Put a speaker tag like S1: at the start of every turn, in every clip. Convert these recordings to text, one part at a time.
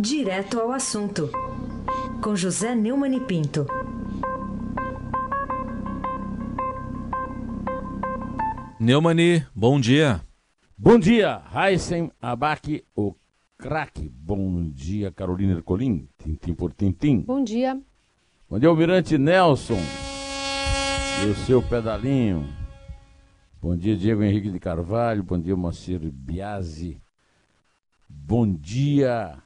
S1: Direto ao assunto, com José Neumann e Pinto.
S2: Neumani, bom dia.
S3: Bom dia, Heisen Abac, o craque. Bom dia, Carolina Ercolim, tintim por tintim.
S4: Bom dia.
S3: Bom dia, Almirante Nelson e o seu pedalinho. Bom dia, Diego Henrique de Carvalho. Bom dia, Moacir Biasi. Bom dia,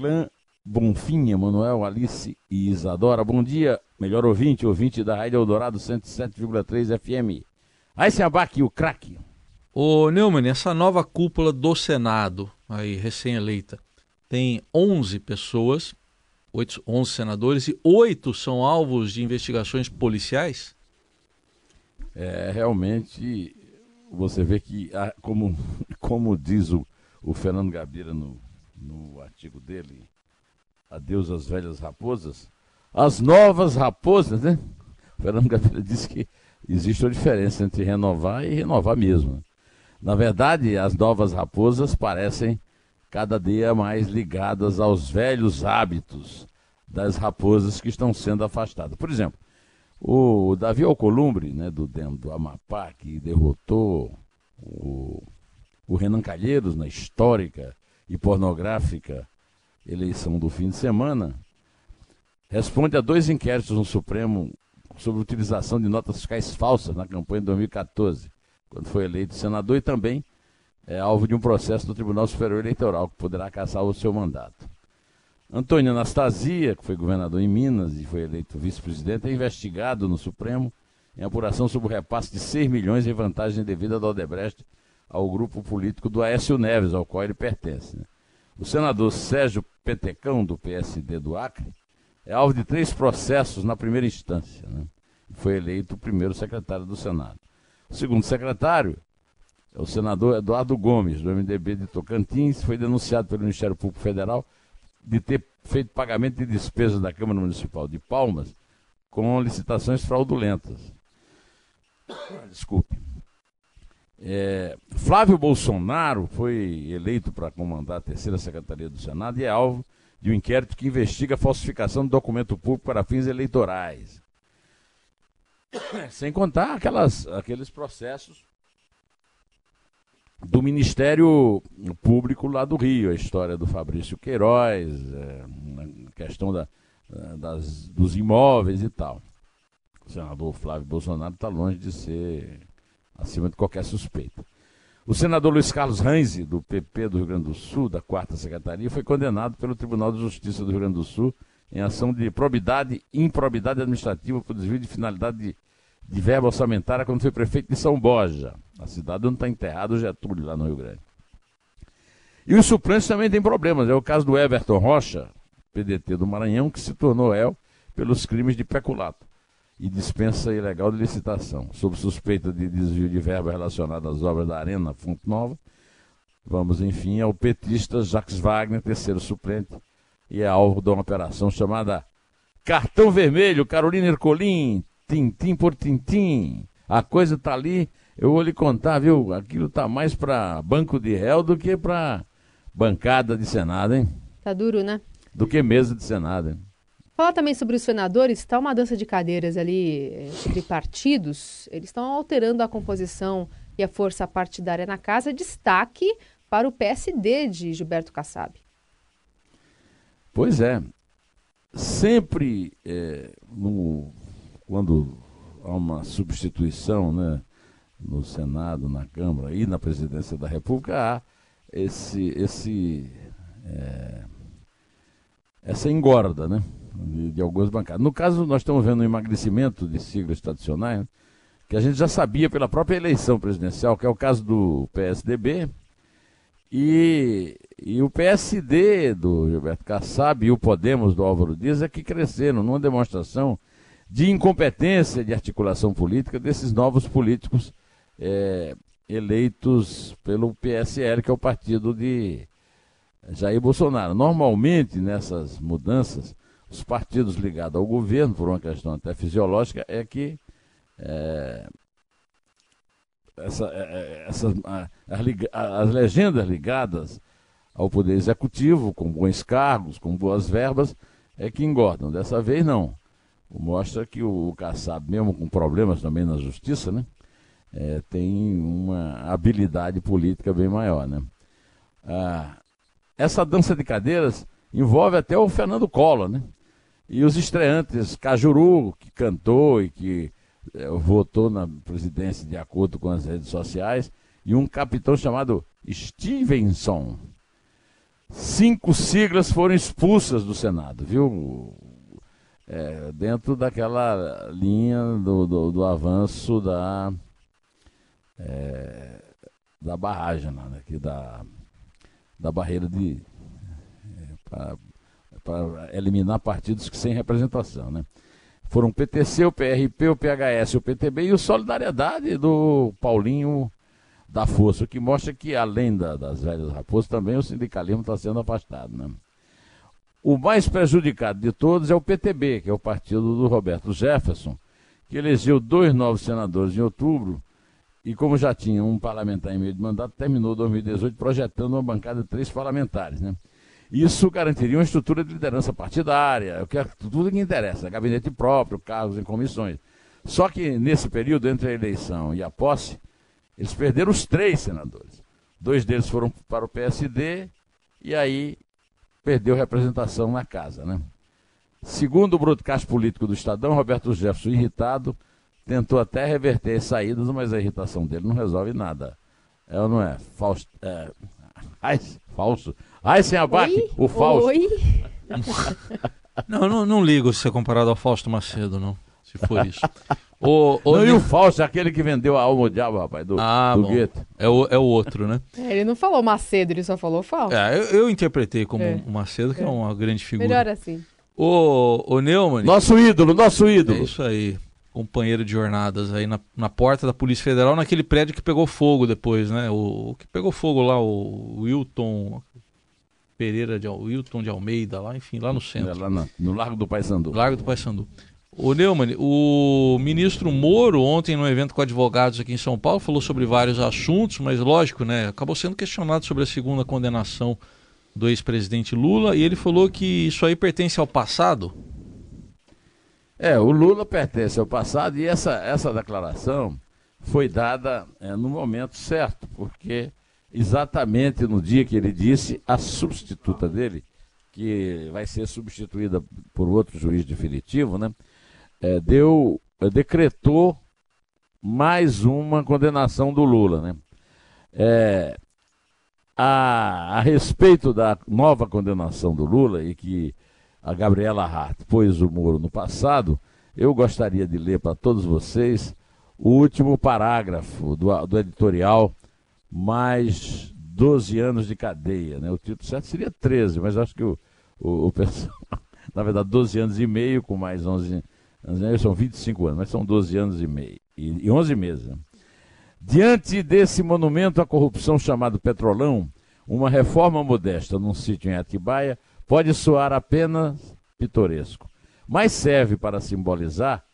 S3: clã Bonfim, Emanuel, Alice e Isadora. Bom dia, melhor ouvinte, ouvinte da Rádio Eldorado 107,3 FM. Aí se abaque o craque.
S2: Ô Neumann, essa nova cúpula do Senado, aí recém-eleita, tem 11 pessoas, 8, 11 senadores e 8 são alvos de investigações policiais?
S3: É, realmente, você vê que, como, como diz o, o Fernando Gabira no, no artigo dele, Adeus às velhas raposas, as novas raposas, né? O Fernando Gabira disse que existe uma diferença entre renovar e renovar mesmo. Na verdade, as novas raposas parecem cada dia mais ligadas aos velhos hábitos das raposas que estão sendo afastadas. Por exemplo, o Davi Alcolumbre, né, do, do Amapá, que derrotou o, o Renan Calheiros na histórica e pornográfica eleição do fim de semana, responde a dois inquéritos no Supremo sobre utilização de notas fiscais falsas na campanha de 2014, quando foi eleito senador, e também é alvo de um processo do Tribunal Superior Eleitoral, que poderá caçar o seu mandato. Antônio Anastasia, que foi governador em Minas e foi eleito vice-presidente, é investigado no Supremo em apuração sobre o repasse de 6 milhões em vantagem devida da Odebrecht ao grupo político do Aécio Neves, ao qual ele pertence. Né? O senador Sérgio Petecão, do PSD do Acre, é alvo de três processos na primeira instância. Né? Foi eleito o primeiro secretário do Senado. O segundo secretário é o senador Eduardo Gomes, do MDB de Tocantins, foi denunciado pelo Ministério Público Federal de ter feito pagamento de despesas da Câmara Municipal de Palmas com licitações fraudulentas. Desculpe. É, Flávio Bolsonaro foi eleito para comandar a terceira secretaria do Senado e é alvo de um inquérito que investiga a falsificação de documento público para fins eleitorais. Sem contar aquelas, aqueles processos do Ministério Público lá do Rio, a história do Fabrício Queiroz, é, a questão da, das, dos imóveis e tal. O senador Flávio Bolsonaro está longe de ser acima de qualquer suspeita. O senador Luiz Carlos Ranzi, do PP do Rio Grande do Sul, da quarta secretaria, foi condenado pelo Tribunal de Justiça do Rio Grande do Sul em ação de probidade e improbidade administrativa por desvio de finalidade de, de verba orçamentária quando foi prefeito de São Borja, a cidade onde está enterrado o Getúlio, lá no Rio Grande. E os suplentes também têm problemas. É o caso do Everton Rocha, PDT do Maranhão, que se tornou réu pelos crimes de peculato e dispensa ilegal de licitação, sob suspeita de desvio de verba relacionada às obras da Arena Fonte Nova. Vamos, enfim, ao petista Jacques Wagner, terceiro suplente, e é alvo de uma operação chamada Cartão Vermelho, Carolina Ercolim, tintim por tintim. A coisa tá ali, eu vou lhe contar, viu? Aquilo tá mais para banco de réu do que para bancada de Senado, hein?
S4: Tá duro, né?
S3: Do que mesa de Senado, hein?
S4: Fala também sobre os senadores, está uma dança de cadeiras ali eh, entre partidos. Eles estão alterando a composição e a força partidária na casa. Destaque para o PSD de Gilberto Kassab.
S3: Pois é. Sempre é, no, quando há uma substituição né, no Senado, na Câmara e na presidência da República, há esse, esse, é, essa engorda, né? De, de, algumas bancadas. No caso, nós estamos vendo um emagrecimento de siglas tradicionais, que a gente já sabia pela própria eleição presidencial, que é o caso do PSDB e, e o PSD do Gilberto Kassab e o Podemos do Álvaro Dias é que cresceram numa demonstração de incompetência de articulação política desses novos políticos é, eleitos pelo PSL, que é o partido de Jair Bolsonaro. Normalmente, nessas mudanças, os partidos ligados ao governo, por uma questão até fisiológica, é que é, essa, é, é as, as legendas ligadas ao Poder Executivo, com bons cargos, com boas verbas, é que engordam. Dessa vez, não. Mostra que o Kassab, mesmo com problemas também na justiça, né, é, tem uma habilidade política bem maior. Né? Ah, essa dança de cadeiras envolve até o Fernando Collor, né? E os estreantes, Cajuru, que cantou e que é, votou na presidência de acordo com as redes sociais, e um capitão chamado Stevenson. Cinco siglas foram expulsas do Senado, viu? É, dentro daquela linha do, do, do avanço da, é, da barragem, né? da, da barreira de. É, para eliminar partidos que sem representação. Né? Foram o PTC, o PRP, o PHS, o PTB e o Solidariedade do Paulinho da Força, o que mostra que, além da, das velhas raposas, também o sindicalismo está sendo afastado. Né? O mais prejudicado de todos é o PTB, que é o partido do Roberto Jefferson, que elegeu dois novos senadores em outubro e, como já tinha um parlamentar em meio de mandato, terminou 2018 projetando uma bancada de três parlamentares. Né? Isso garantiria uma estrutura de liderança partidária, o que é tudo que interessa, gabinete próprio, cargos em comissões. Só que nesse período entre a eleição e a posse, eles perderam os três senadores. Dois deles foram para o PSD e aí perdeu representação na casa, né? Segundo o broadcast político do Estadão, Roberto Jefferson, irritado, tentou até reverter as saídas, mas a irritação dele não resolve nada. É ou não é? Fausto, é... Ai, falso. Ai, sem abaque, o Fausto. Oi?
S2: não, não, não ligo se é comparado ao Fausto Macedo, não. Se for isso.
S3: O, o... Não, e o Fausto, aquele que vendeu a alma ao diabo, rapaz, do, ah, do Gueto.
S2: É o, é o outro, né?
S4: É, ele não falou Macedo, ele só falou Fausto.
S2: É, eu, eu interpretei como é. um Macedo, que é. é. uma grande figura.
S4: Melhor assim.
S2: O, o Neumann...
S3: Nosso ídolo, nosso ídolo.
S2: É isso aí companheiro de jornadas aí na, na porta da Polícia Federal, naquele prédio que pegou fogo depois, né? O, o que pegou fogo lá, o Wilton Pereira de Wilton de Almeida, lá, enfim, lá no centro. É,
S3: lá no, no Largo do Paissandu.
S2: Largo do Paissandu. O Neumann, o ministro Moro, ontem no evento com advogados aqui em São Paulo, falou sobre vários assuntos, mas lógico, né? Acabou sendo questionado sobre a segunda condenação do ex-presidente Lula e ele falou que isso aí pertence ao passado,
S3: é, o Lula pertence ao passado e essa, essa declaração foi dada é, no momento certo, porque exatamente no dia que ele disse, a substituta dele, que vai ser substituída por outro juiz definitivo, né, é, deu, é, decretou mais uma condenação do Lula. Né? É, a, a respeito da nova condenação do Lula, e que a Gabriela Hart pôs o muro no passado, eu gostaria de ler para todos vocês o último parágrafo do, do editorial, mais 12 anos de cadeia. Né? O título certo seria 13, mas acho que o, o, o pessoal, na verdade, 12 anos e meio com mais 11 anos, são 25 anos, mas são 12 anos e meio, e, e 11 meses. Né? Diante desse monumento à corrupção chamado Petrolão, uma reforma modesta num sítio em Atibaia pode soar apenas pitoresco, mas serve para simbolizar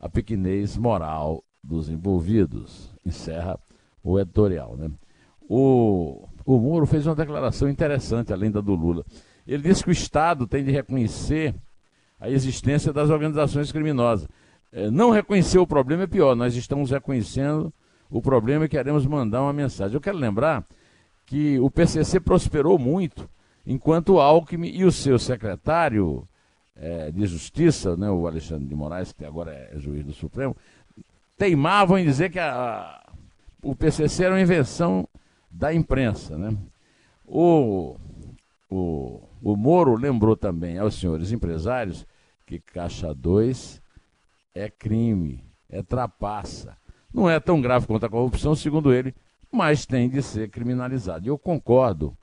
S3: a pequenez moral dos envolvidos. Encerra o editorial. Né? O, o Moro fez uma declaração interessante, além da do Lula. Ele disse que o Estado tem de reconhecer a existência das organizações criminosas. É, não reconhecer o problema é pior, nós estamos reconhecendo o problema e queremos mandar uma mensagem. Eu quero lembrar que o PCC prosperou muito enquanto o Alckmin e o seu secretário é, de Justiça, né, o Alexandre de Moraes, que agora é juiz do Supremo, teimavam em dizer que a, o PCC era uma invenção da imprensa. Né? O, o, o Moro lembrou também aos senhores empresários que Caixa 2 é crime, é trapaça. Não é tão grave quanto a corrupção, segundo ele, mas tem de ser criminalizado. E eu concordo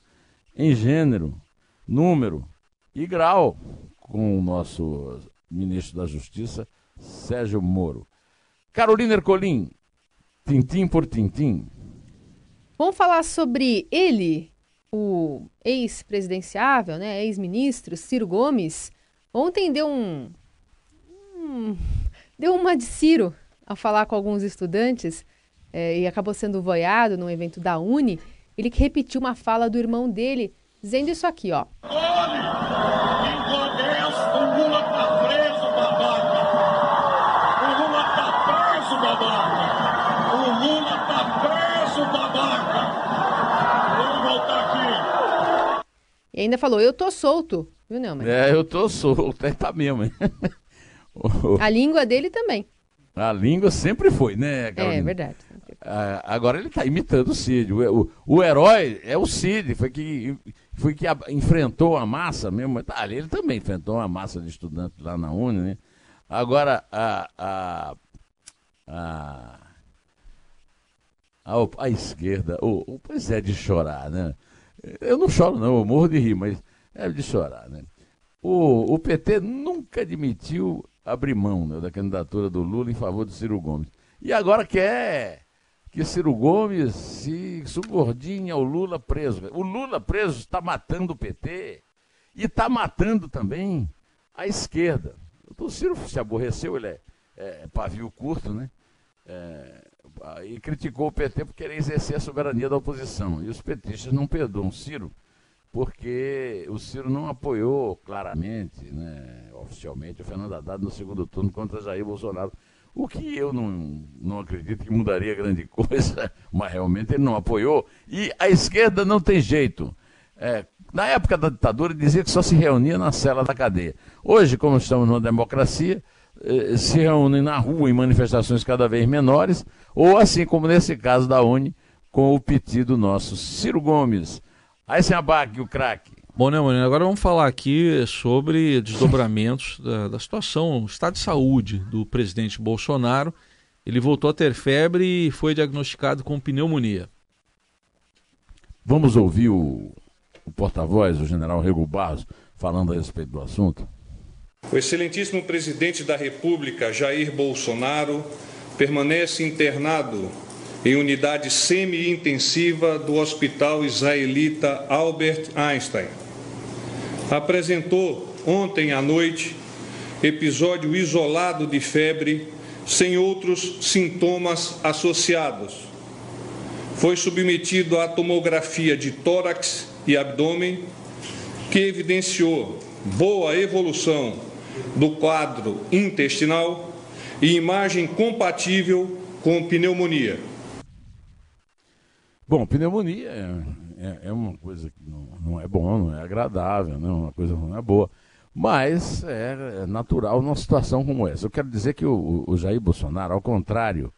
S3: em gênero, número e grau com o nosso ministro da Justiça, Sérgio Moro. Carolina Ercolim, tintim por tintim.
S4: Vamos falar sobre ele, o ex-presidenciável, né, ex-ministro Ciro Gomes. Ontem deu um, um, deu uma de Ciro ao falar com alguns estudantes é, e acabou sendo voiado num evento da Uni ele que repetiu uma fala do irmão dele dizendo isso aqui, ó.
S5: Olhe, o Lula tá preso, babaca. O Lula tá preso, babaca. O Lula tá preso, babaca. Vamos voltar aqui.
S4: E ainda falou, eu tô solto, viu, Neumann?
S3: É, eu tô solto, é, tá mesmo. hein?
S4: A língua dele também.
S3: A língua sempre foi, né,
S4: É,
S3: Carolina?
S4: verdade.
S3: Ah, agora ele está imitando o Cid. O, o, o herói é o Cid, foi que, foi que a- enfrentou a massa mesmo. Ah, ele também enfrentou uma massa de estudantes lá na Uni, né? Agora, a, a, a, a, op- a esquerda, o, o- pois é de chorar, né? Eu não choro, não, eu morro de rir, mas é de chorar, né? O, o PT nunca admitiu abrir mão né, da candidatura do Lula em favor do Ciro Gomes. E agora quer que Ciro Gomes se subordine ao Lula preso. O Lula preso está matando o PT e está matando também a esquerda. O Ciro se aborreceu, ele é, é pavio curto, né? É, e criticou o PT por querer exercer a soberania da oposição. E os petistas não perdoam Ciro, porque o Ciro não apoiou claramente, né, oficialmente, o Fernando Haddad no segundo turno contra Jair Bolsonaro. O que eu não, não acredito que mudaria grande coisa, mas realmente ele não apoiou. E a esquerda não tem jeito. É, na época da ditadura, dizia que só se reunia na cela da cadeia. Hoje, como estamos numa democracia, eh, se reúnem na rua em manifestações cada vez menores, ou assim como nesse caso da Uni, com o pedido nosso. Ciro Gomes, aí sem abaque, o craque.
S2: Bom, né, Moreno? Agora vamos falar aqui sobre desdobramentos da, da situação, estado de saúde do presidente Bolsonaro. Ele voltou a ter febre e foi diagnosticado com pneumonia.
S3: Vamos ouvir o, o porta-voz, o general Rego Barros, falando a respeito do assunto.
S6: O excelentíssimo presidente da República, Jair Bolsonaro, permanece internado em unidade semi-intensiva do Hospital Israelita Albert Einstein. Apresentou ontem à noite episódio isolado de febre, sem outros sintomas associados. Foi submetido à tomografia de tórax e abdômen, que evidenciou boa evolução do quadro intestinal e imagem compatível com pneumonia.
S3: Bom, pneumonia é, é- é uma coisa que não, não é bom, não é agradável, não é uma coisa não é boa, mas é, é natural numa situação como essa. Eu quero dizer que o, o Jair Bolsonaro, ao contrário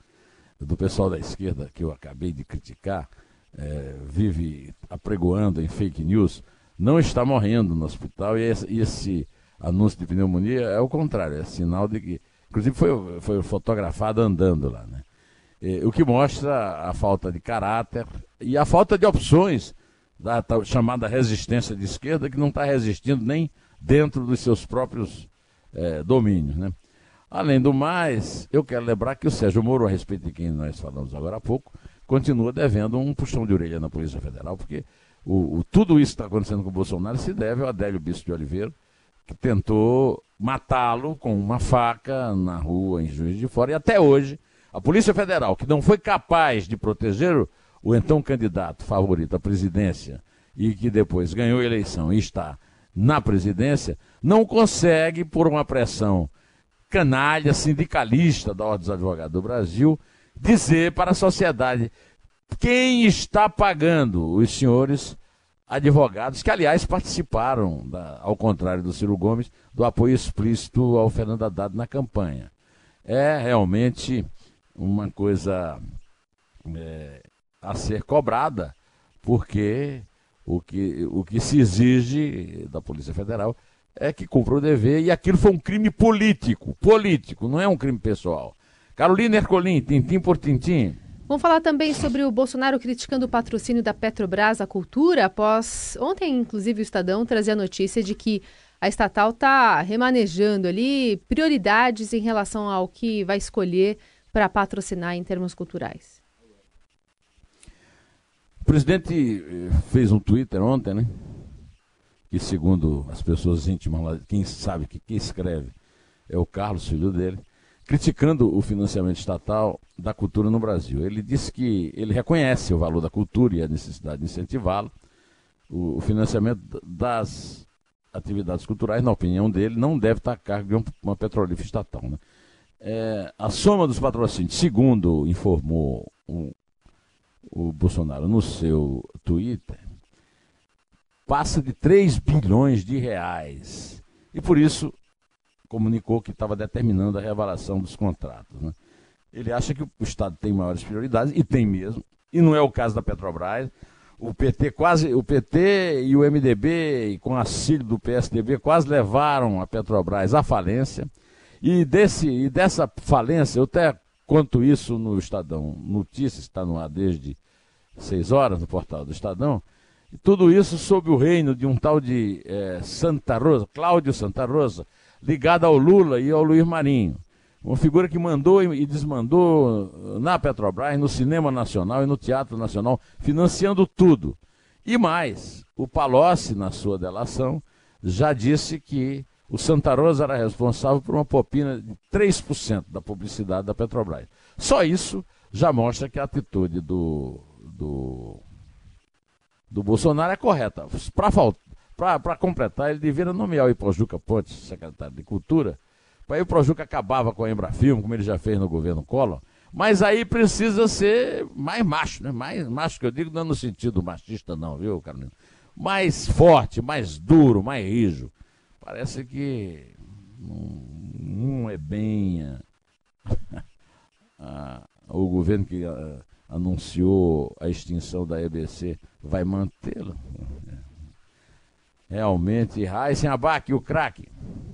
S3: do pessoal da esquerda que eu acabei de criticar, é, vive apregoando em fake news, não está morrendo no hospital e esse, esse anúncio de pneumonia é o contrário, é sinal de que, inclusive foi, foi fotografado andando lá, né? Eh, o que mostra a falta de caráter e a falta de opções da chamada resistência de esquerda, que não está resistindo nem dentro dos seus próprios eh, domínios. Né? Além do mais, eu quero lembrar que o Sérgio Moro, a respeito de quem nós falamos agora há pouco, continua devendo um puxão de orelha na Polícia Federal, porque o, o- tudo isso que está acontecendo com o Bolsonaro se deve ao Adélio Bispo de Oliveira, que tentou matá-lo com uma faca na rua, em Juiz de Fora, e até hoje a Polícia Federal, que não foi capaz de proteger o, o então candidato favorito à presidência e que depois ganhou a eleição e está na presidência, não consegue, por uma pressão canalha, sindicalista da Ordem dos Advogados do Brasil, dizer para a sociedade quem está pagando os senhores advogados, que aliás participaram, da- ao contrário do Ciro Gomes, do apoio explícito ao Fernando Haddad na campanha. É realmente uma coisa é, a ser cobrada, porque o que, o que se exige da Polícia Federal é que cumpra o dever, e aquilo foi um crime político, político, não é um crime pessoal. Carolina Ercolim, tintim por tintim.
S4: Vamos falar também sobre o Bolsonaro criticando o patrocínio da Petrobras à cultura, após ontem, inclusive, o Estadão trazer a notícia de que a estatal está remanejando ali prioridades em relação ao que vai escolher para patrocinar em termos culturais.
S3: O presidente eh, fez um Twitter ontem, né? Que segundo as pessoas íntimas lá, quem sabe que quem escreve é o Carlos, filho dele, criticando o financiamento estatal da cultura no Brasil. Ele disse que ele reconhece o valor da cultura e a necessidade de incentivá-lo, o, financiamento das atividades culturais, na opinião dele, não deve estar a cargo de uma petrolífera estatal. Né? É, a soma dos patrocínios, segundo informou o, o Bolsonaro no seu Twitter, passa de 3 bilhões de reais. E por isso comunicou que estava determinando a reavaliação dos contratos. Né? Ele acha que o Estado tem maiores prioridades, e tem mesmo, e não é o caso da Petrobras. O PT quase, o PT e o MDB, com auxílio do PSDB, quase levaram a Petrobras à falência. E, desse, e dessa falência, eu até conto isso no Estadão Notícias, está no ar desde seis horas no portal do Estadão. E tudo isso sob o reino de um tal de é, Santa Rosa, Cláudio Santa Rosa, ligado ao Lula e ao Luiz Marinho. Uma figura que mandou e desmandou na Petrobras, no Cinema Nacional e no Teatro Nacional, financiando tudo. E mais, o Palocci, na sua delação, já disse que o Santa Rosa era responsável por uma popina de 3% da publicidade da Petrobras. Só isso já mostra que a atitude do, do, do Bolsonaro é correta. Para completar, ele deveria nomear o Ipojuca Pontes, secretário de Cultura, Aí o Projuca acabava com a Embrafilme, como ele já fez no governo Collor. Mas aí precisa ser mais macho, né? Mais macho que eu digo, não no sentido machista, não, viu, Carolina? Mais forte, mais duro, mais rijo. Parece que não, é bem a, a, o governo que a, anunciou a extinção da EBC vai mantê-la. Realmente, Raíssen Abac, o craque.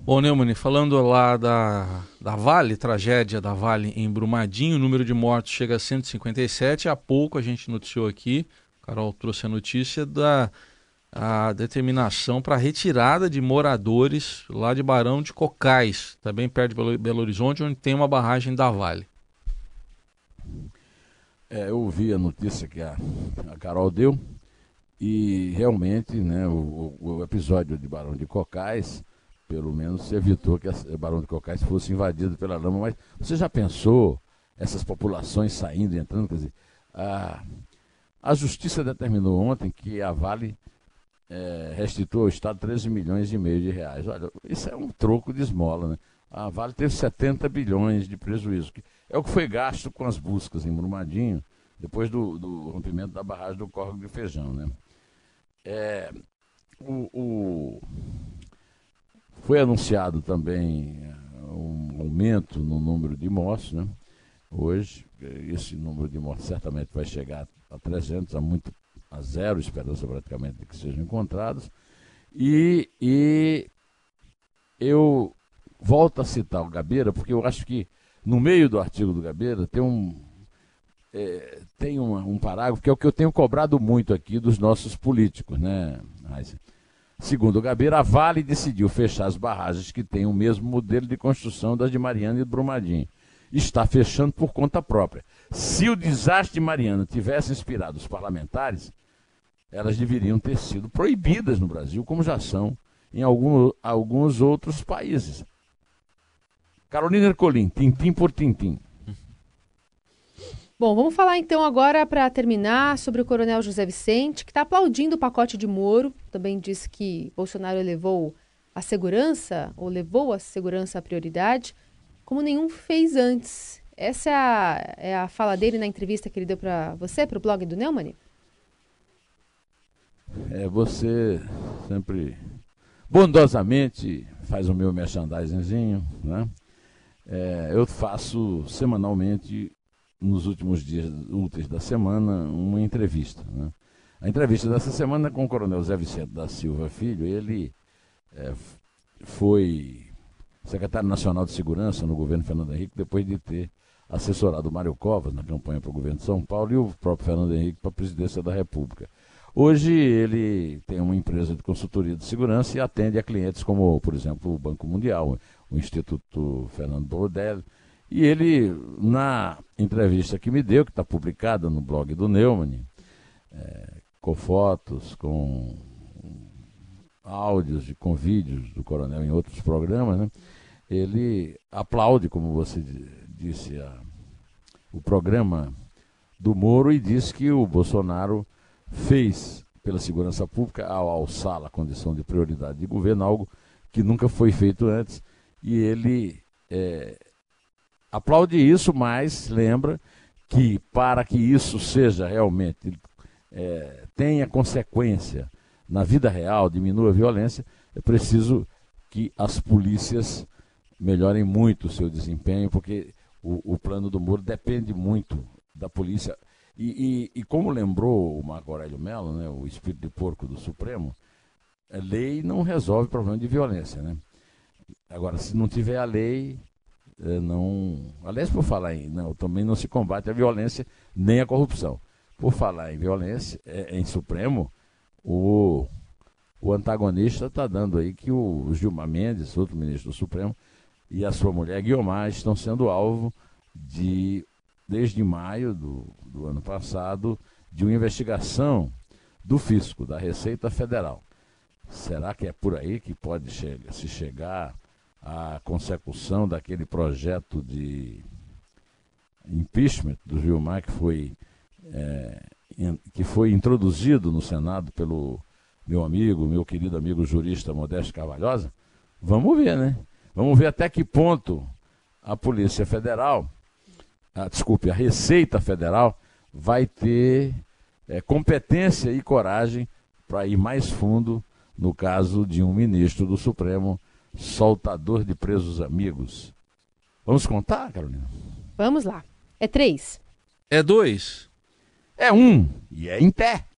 S2: Bom, Neumann, falando lá da, da Vale, tragédia da Vale em Brumadinho, o número de mortos chega a 157. Há pouco a gente noticiou aqui, Carol trouxe a notícia da a determinação para a retirada de moradores lá de Barão de Cocais, também perto de Belo Horizonte, onde tem uma barragem da Vale.
S3: É, eu ouvi a notícia que a, a Carol deu e realmente né, o, o episódio de Barão de Cocais pelo menos evitou que o Barão de Cocais fosse invadido pela lama. Mas você já pensou essas populações saindo e entrando? Quer dizer, a, a Justiça determinou ontem que a Vale é, restituiu ao Estado 13 milhões e meio de reais. Olha, isso é um troco de esmola, né? A Vale teve 70 bilhões de prejuízo, que é o que foi gasto com as buscas em Brumadinho, depois do, do rompimento da barragem do Córrego de Feijão, né? É, o, o foi anunciado também eh, um aumento no número de mortes, né? Hoje, esse número de mortes certamente vai chegar a 300, a, muito, a zero esperança praticamente de que sejam encontrados. E, e eu volto a citar o Gabeira, porque eu acho que no meio do artigo do Gabeira tem um, é, tem um, um parágrafo que é o que eu tenho cobrado muito aqui dos nossos políticos, né, Heisen? Segundo o Gabeira, a Vale decidiu fechar as barragens que têm o mesmo modelo de construção das de Mariana e de Brumadinho. Está fechando por conta própria. Se o desastre de Mariana tivesse inspirado os parlamentares, elas deveriam ter sido proibidas no Brasil, como já são em algum, alguns outros países. Carolina Ercolim, tintim por tintim.
S4: Bom, vamos falar então agora, para terminar, sobre o coronel José Vicente, que está aplaudindo o pacote de Moro. Também disse que Bolsonaro levou a segurança, ou levou a segurança à prioridade, como nenhum fez antes. Essa é a, é a fala dele na entrevista que ele deu para você, para o blog do Neumann?
S3: É, você sempre bondosamente faz o meu merchandisingzinho, né? É, eu faço semanalmente nos últimos dias úteis da semana, uma entrevista. Né? A entrevista dessa semana é com o coronel Zé Vicente da Silva Filho, ele é, foi secretário nacional de segurança no governo Fernando Henrique, depois de ter assessorado Mário Covas na campanha para o governo de São Paulo e o próprio Fernando Henrique para a presidência da República. Hoje ele tem uma empresa de consultoria de segurança e atende a clientes como, por exemplo, o Banco Mundial, o Instituto Fernando Bordelli, e ele, na entrevista que me deu, que está publicada no blog do Neumann, é, com fotos, com áudios e com vídeos do coronel em outros programas, né, ele aplaude, como você disse, a, o programa do Moro e diz que o Bolsonaro fez pela segurança pública ao alçá-la a condição de prioridade de governo, algo que nunca foi feito antes. E ele é, aplaude isso, mas lembra que para que isso seja realmente é, tenha consequência na vida real, diminua a violência, é preciso que as polícias melhorem muito o seu desempenho, porque o, o plano do muro depende muito da polícia. E, e, e como lembrou o Marco Aurélio Mello, né, o espírito de porco do Supremo, a lei não resolve problema de violência. Né? Agora, se não tiver a lei, não. Aliás, por falar em. Não, também não se combate a violência nem a corrupção. Por falar em violência, é, em Supremo, o, o antagonista está dando aí que o Gilmar Mendes, outro ministro do Supremo, e a sua mulher Guiomar estão sendo alvo de, desde maio do, do ano passado, de uma investigação do fisco, da Receita Federal. Será que é por aí que pode chegar, se chegar à consecução daquele projeto de impeachment do Gilmar que foi, é, que foi introduzido no Senado pelo meu amigo, meu querido amigo jurista Modesto Carvalhosa? Vamos ver, né? Vamos ver até que ponto a Polícia Federal, a, desculpe, a Receita Federal vai ter é, competência e coragem para ir mais fundo no caso de um ministro do Supremo soltador de presos amigos. Vamos contar, Carolina?
S4: Vamos lá. É três.
S2: É dois.
S3: É um. E é em pé.